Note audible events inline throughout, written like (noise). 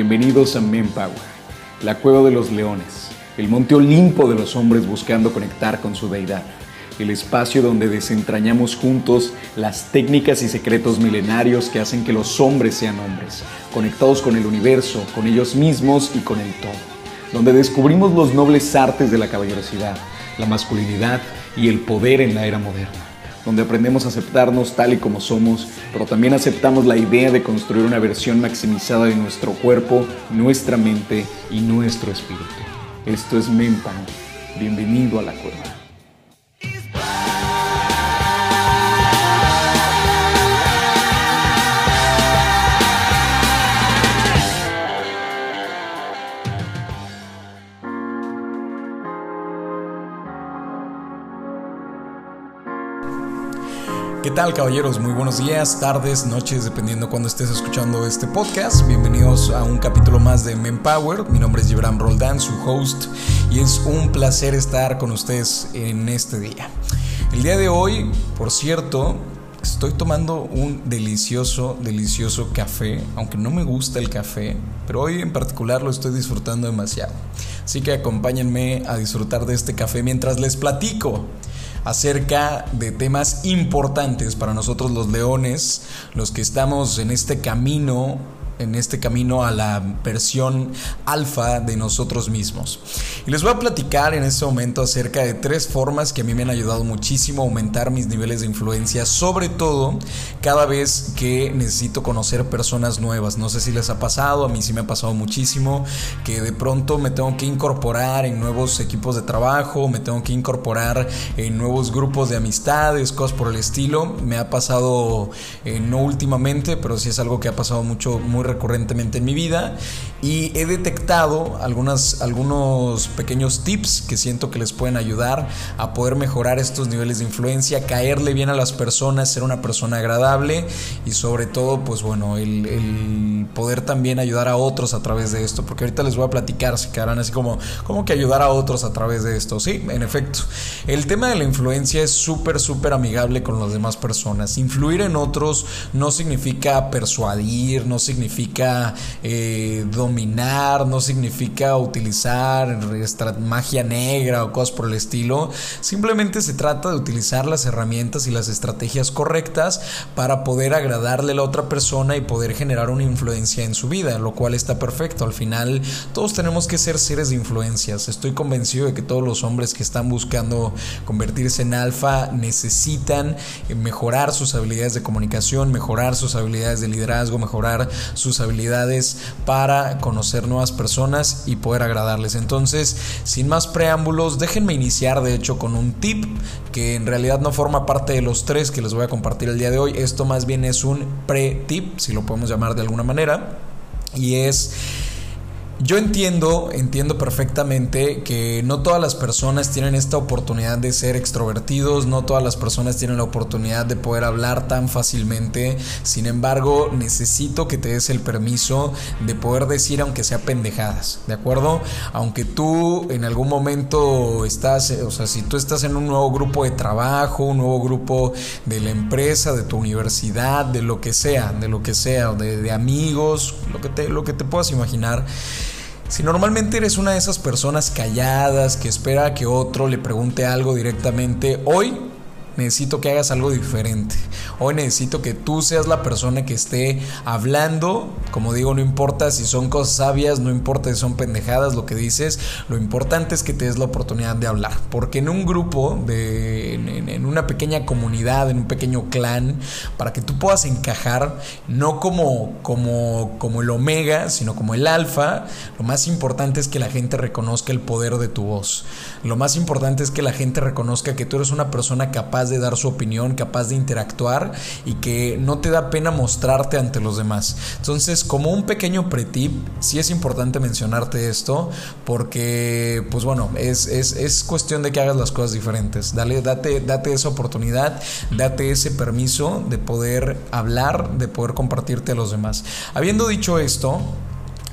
Bienvenidos a Power, la cueva de los leones, el monte Olimpo de los hombres buscando conectar con su deidad, el espacio donde desentrañamos juntos las técnicas y secretos milenarios que hacen que los hombres sean hombres, conectados con el universo, con ellos mismos y con el todo, donde descubrimos los nobles artes de la caballerosidad, la masculinidad y el poder en la era moderna donde aprendemos a aceptarnos tal y como somos, pero también aceptamos la idea de construir una versión maximizada de nuestro cuerpo, nuestra mente y nuestro espíritu. Esto es Mempan. Bienvenido a la cueva. Tal caballeros? Muy buenos días, tardes, noches, dependiendo cuando estés escuchando este podcast. Bienvenidos a un capítulo más de Mempower. Mi nombre es Gibran Roldán, su host, y es un placer estar con ustedes en este día. El día de hoy, por cierto, estoy tomando un delicioso, delicioso café, aunque no me gusta el café, pero hoy en particular lo estoy disfrutando demasiado. Así que acompáñenme a disfrutar de este café mientras les platico acerca de temas importantes para nosotros los leones, los que estamos en este camino en este camino a la versión alfa de nosotros mismos. Y les voy a platicar en este momento acerca de tres formas que a mí me han ayudado muchísimo a aumentar mis niveles de influencia, sobre todo cada vez que necesito conocer personas nuevas. No sé si les ha pasado, a mí sí me ha pasado muchísimo, que de pronto me tengo que incorporar en nuevos equipos de trabajo, me tengo que incorporar en nuevos grupos de amistades, cosas por el estilo. Me ha pasado, eh, no últimamente, pero sí es algo que ha pasado mucho, muy recurrentemente en mi vida y he detectado algunas, algunos pequeños tips que siento que les pueden ayudar a poder mejorar estos niveles de influencia, caerle bien a las personas, ser una persona agradable y sobre todo, pues bueno, el, poder también ayudar a otros a través de esto, porque ahorita les voy a platicar, se quedarán así como, como que ayudar a otros a través de esto, sí, en efecto. El tema de la influencia es súper, súper amigable con las demás personas. Influir en otros no significa persuadir, no significa eh, dominar, no significa utilizar magia negra o cosas por el estilo. Simplemente se trata de utilizar las herramientas y las estrategias correctas para poder agradarle a la otra persona y poder generar una influencia en su vida, lo cual está perfecto. Al final, todos tenemos que ser seres de influencias. Estoy convencido de que todos los hombres que están buscando convertirse en alfa necesitan mejorar sus habilidades de comunicación, mejorar sus habilidades de liderazgo, mejorar sus habilidades para conocer nuevas personas y poder agradarles. Entonces, sin más preámbulos, déjenme iniciar de hecho con un tip que en realidad no forma parte de los tres que les voy a compartir el día de hoy. Esto más bien es un pre-tip, si lo podemos llamar de alguna manera. Y es yo entiendo, entiendo perfectamente que no todas las personas tienen esta oportunidad de ser extrovertidos, no todas las personas tienen la oportunidad de poder hablar tan fácilmente. Sin embargo, necesito que te des el permiso de poder decir aunque sea pendejadas, ¿de acuerdo? Aunque tú en algún momento estás, o sea, si tú estás en un nuevo grupo de trabajo, un nuevo grupo de la empresa, de tu universidad, de lo que sea, de lo que sea, de, amigos, lo que te, lo que te puedas imaginar. Si normalmente eres una de esas personas calladas que espera que otro le pregunte algo directamente, hoy necesito que hagas algo diferente. Hoy necesito que tú seas la persona que esté hablando. Como digo, no importa si son cosas sabias, no importa si son pendejadas lo que dices. Lo importante es que te des la oportunidad de hablar. Porque en un grupo, de, en, una pequeña comunidad, en un pequeño clan, para que tú puedas encajar, no como, como, como el omega, sino como el alfa, lo más importante es que la gente reconozca el poder de tu voz. Lo más importante es que la gente reconozca que tú eres una persona capaz de dar su opinión, capaz de interactuar y que no te da pena mostrarte ante los demás. Entonces, como un pequeño pretip, sí es importante mencionarte esto porque, pues bueno, es, es, cuestión de que hagas las cosas diferentes. Dale, date, date esa oportunidad, date ese permiso de poder hablar, de poder compartirte a los demás. Habiendo dicho esto,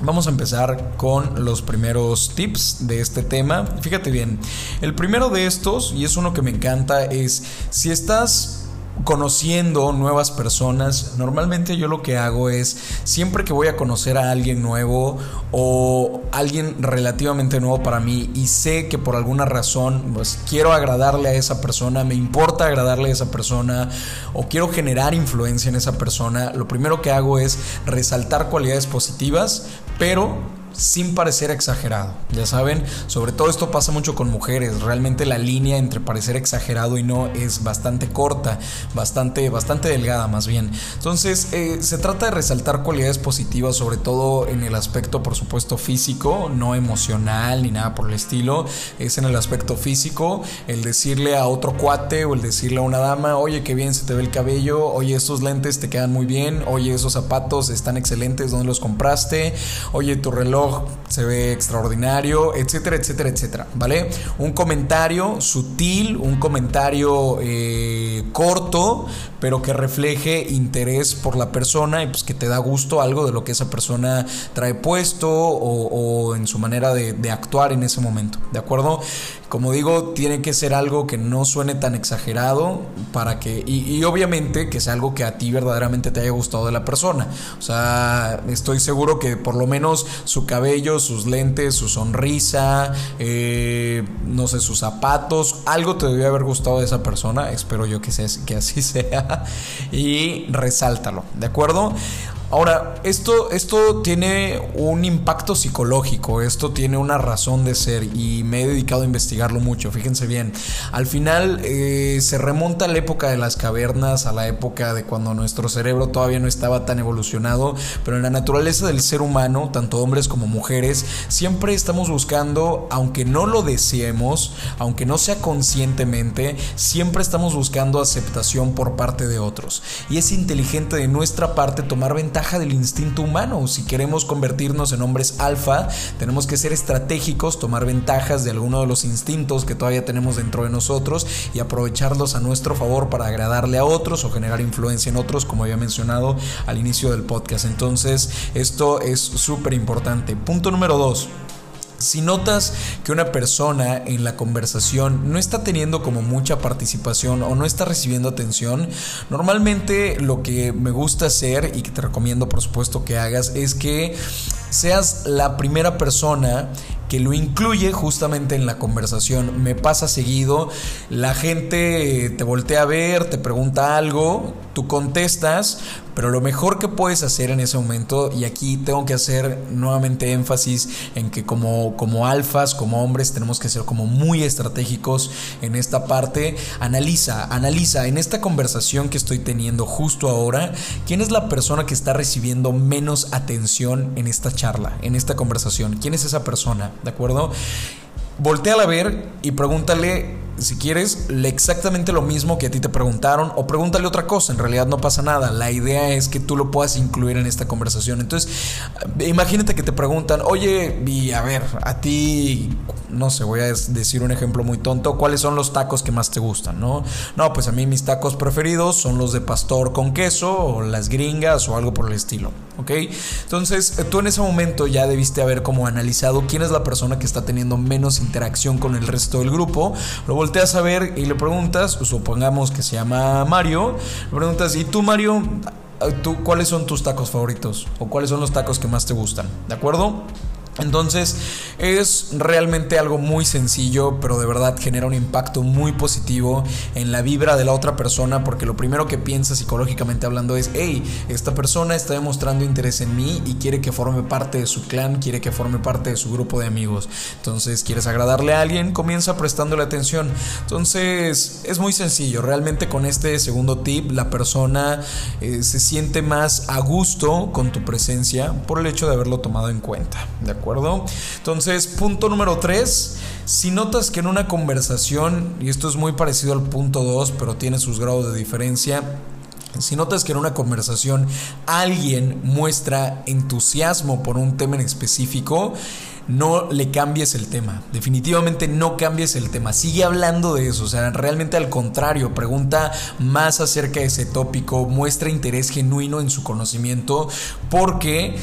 Vamos a empezar con los primeros tips de este tema. Fíjate bien, el primero de estos, y es uno que me encanta, es si estás conociendo nuevas personas, normalmente yo lo que hago es, siempre que voy a conocer a alguien nuevo o alguien relativamente nuevo para mí y sé que por alguna razón pues quiero agradarle a esa persona, me importa agradarle a esa persona o quiero generar influencia en esa persona, lo primero que hago es resaltar cualidades positivas, pero sin parecer exagerado. Ya saben, sobre todo esto pasa mucho con mujeres. Realmente la línea entre parecer exagerado y no es bastante corta, bastante, bastante delgada más bien. Entonces, eh, se trata de resaltar cualidades positivas, sobre todo en el aspecto, por supuesto, físico, no emocional ni nada por el estilo. Es en el aspecto físico, el decirle a otro cuate o el decirle a una dama, oye, qué bien se te ve el cabello, oye, estos lentes te quedan muy bien, oye, esos zapatos están excelentes, ¿dónde los compraste? Oye, tu reloj se ve extraordinario, etcétera, etcétera, etcétera, ¿vale? Un comentario sutil, un comentario eh, corto, pero que refleje interés por la persona y pues que te da gusto algo de lo que esa persona trae puesto o, en su manera de, actuar en ese momento, ¿de acuerdo? Como digo, tiene que ser algo que no suene tan exagerado para que, y, obviamente que sea algo que a ti verdaderamente te haya gustado de la persona. O sea, estoy seguro que por lo menos su cabello, sus lentes, su sonrisa, eh, no sé, sus zapatos, algo te debió haber gustado de esa persona. Espero yo que, sea, que así (laughs) sea. Y resáltalo, ¿de acuerdo? Ahora, esto, esto tiene un impacto psicológico, esto tiene una razón de ser y me he dedicado a investigarlo mucho, fíjense bien. Al final eh, se remonta a la época de las cavernas, a la época de cuando nuestro cerebro todavía no estaba tan evolucionado, pero en la naturaleza del ser humano, tanto hombres como mujeres, siempre estamos buscando, aunque no lo deseemos, aunque no sea conscientemente, siempre estamos buscando aceptación por parte de otros. Y es inteligente de nuestra parte tomar ventaja del instinto humano. Si queremos convertirnos en hombres alfa, tenemos que ser estratégicos, tomar ventajas de alguno de los instintos que todavía tenemos dentro de nosotros y aprovecharlos a nuestro favor para agradarle a otros o generar influencia en otros, como había mencionado al inicio del podcast. Entonces, esto es súper importante. Punto número dos. Si notas que una persona en la conversación no está teniendo como mucha participación o no está recibiendo atención, normalmente lo que me gusta hacer y que te recomiendo por supuesto que hagas es que seas la primera persona que lo incluye justamente en la conversación. Me pasa seguido, la gente te voltea a ver, te pregunta algo, tú contestas, pero lo mejor que puedes hacer en ese momento, y aquí tengo que hacer nuevamente énfasis en que como, como alfas, como hombres, tenemos que ser como muy estratégicos en esta parte, analiza, analiza en esta conversación que estoy teniendo justo ahora, quién es la persona que está recibiendo menos atención en esta charla, en esta conversación, quién es esa persona, ¿de acuerdo? Voltea a ver y pregúntale si quieres, exactamente lo mismo que a ti te preguntaron o pregúntale otra cosa, en realidad no pasa nada, la idea es que tú lo puedas incluir en esta conversación. Entonces, imagínate que te preguntan, oye, y a ver, a ti, no sé, voy a decir un ejemplo muy tonto, ¿cuáles son los tacos que más te gustan? No, no pues a mí mis tacos preferidos son los de pastor con queso o las gringas o algo por el estilo, ¿ok? Entonces, tú en ese momento ya debiste haber como analizado quién es la persona que está teniendo menos interacción con el resto del grupo, luego volteas a ver y le preguntas, supongamos que se llama Mario, le preguntas, ¿y tú Mario? ¿Tú, ¿Cuáles son tus tacos favoritos? ¿O cuáles son los tacos que más te gustan? ¿De acuerdo? Entonces es realmente algo muy sencillo, pero de verdad genera un impacto muy positivo en la vibra de la otra persona, porque lo primero que piensa psicológicamente hablando es, hey, esta persona está demostrando interés en mí y quiere que forme parte de su clan, quiere que forme parte de su grupo de amigos. Entonces, quieres agradarle a alguien, comienza prestándole atención. Entonces, es muy sencillo, realmente con este segundo tip, la persona eh, se siente más a gusto con tu presencia por el hecho de haberlo tomado en cuenta. ¿De acuerdo? Entonces, punto número 3. Si notas que en una conversación, y esto es muy parecido al punto 2, pero tiene sus grados de diferencia, si notas que en una conversación alguien muestra entusiasmo por un tema en específico, no le cambies el tema. Definitivamente no cambies el tema. Sigue hablando de eso. O sea, realmente al contrario, pregunta más acerca de ese tópico, muestra interés genuino en su conocimiento, porque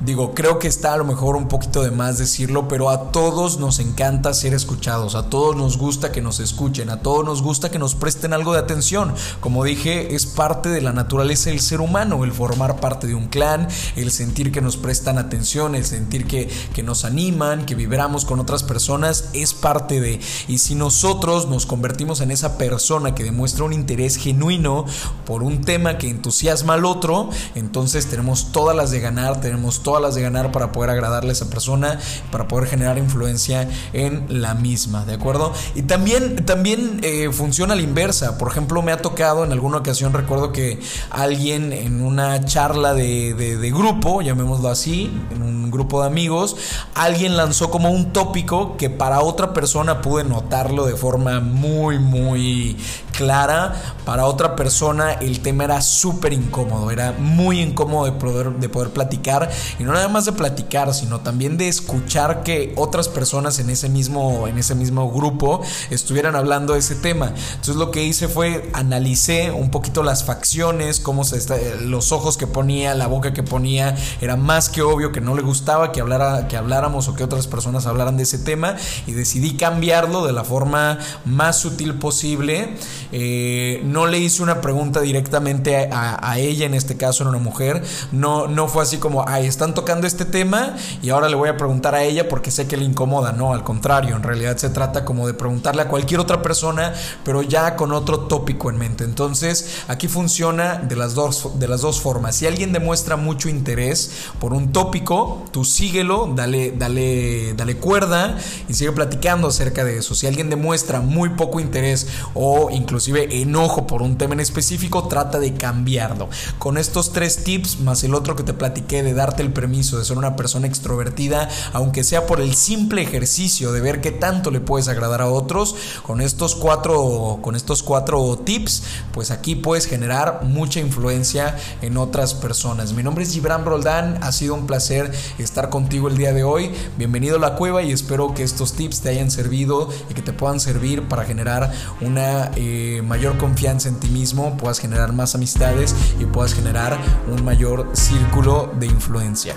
digo, creo que está a lo mejor un poquito de más decirlo, pero a todos nos encanta ser escuchados, a todos nos gusta que nos escuchen, a todos nos gusta que nos presten algo de atención. Como dije, es parte de la naturaleza del ser humano, el formar parte de un clan, el sentir que nos prestan atención, el sentir que, que nos animan, que vibramos con otras personas, es parte de... Y si nosotros nos convertimos en esa persona que demuestra un interés genuino por un tema que entusiasma al otro, entonces tenemos todas las de ganar, tenemos todas las de ganar para poder agradarle a esa persona, para poder generar influencia en la misma, ¿de acuerdo? Y también, también eh, funciona a la inversa. Por ejemplo, me ha tocado en alguna ocasión, recuerdo que alguien en una charla de, de grupo, llamémoslo así, en un grupo de amigos, alguien lanzó como un tópico que para otra persona pude notarlo de forma muy, muy clara. Para otra persona el tema era súper incómodo, era muy incómodo de poder, de poder platicar y no nada más de platicar, sino también de escuchar que otras personas en ese mismo, en ese mismo grupo estuvieran hablando de ese tema. Entonces lo que hice fue analicé un poquito las facciones, cómo se los ojos que ponía, la boca que ponía, era más que obvio que no le gustaba que, hablara, que habláramos o que otras personas hablaran de ese tema y decidí cambiarlo de la forma más sutil posible eh, no le hice una pregunta directamente a, ella, en este caso era una mujer. No, no fue así como, ay, están tocando este tema y ahora le voy a preguntar a ella porque sé que le incomoda. No, al contrario, en realidad se trata como de preguntarle a cualquier otra persona, pero ya con otro tópico en mente. Entonces, aquí funciona de las dos, de las dos formas. Si alguien demuestra mucho interés por un tópico, tú síguelo, dale, dale, dale cuerda y sigue platicando acerca de eso. Si alguien demuestra muy poco interés o incluso inclusive enojo por un tema en específico, trata de cambiarlo. Con estos tres tips, más el otro que te platiqué de darte el permiso de ser una persona extrovertida, aunque sea por el simple ejercicio de ver qué tanto le puedes agradar a otros, con estos cuatro, con estos cuatro tips, pues aquí puedes generar mucha influencia en otras personas. Mi nombre es Gibran Roldán, ha sido un placer estar contigo el día de hoy. Bienvenido a la cueva y espero que estos tips te hayan servido y que te puedan servir para generar una... Mayor confianza en ti mismo, puedas generar más amistades y puedas generar un mayor círculo de influencia.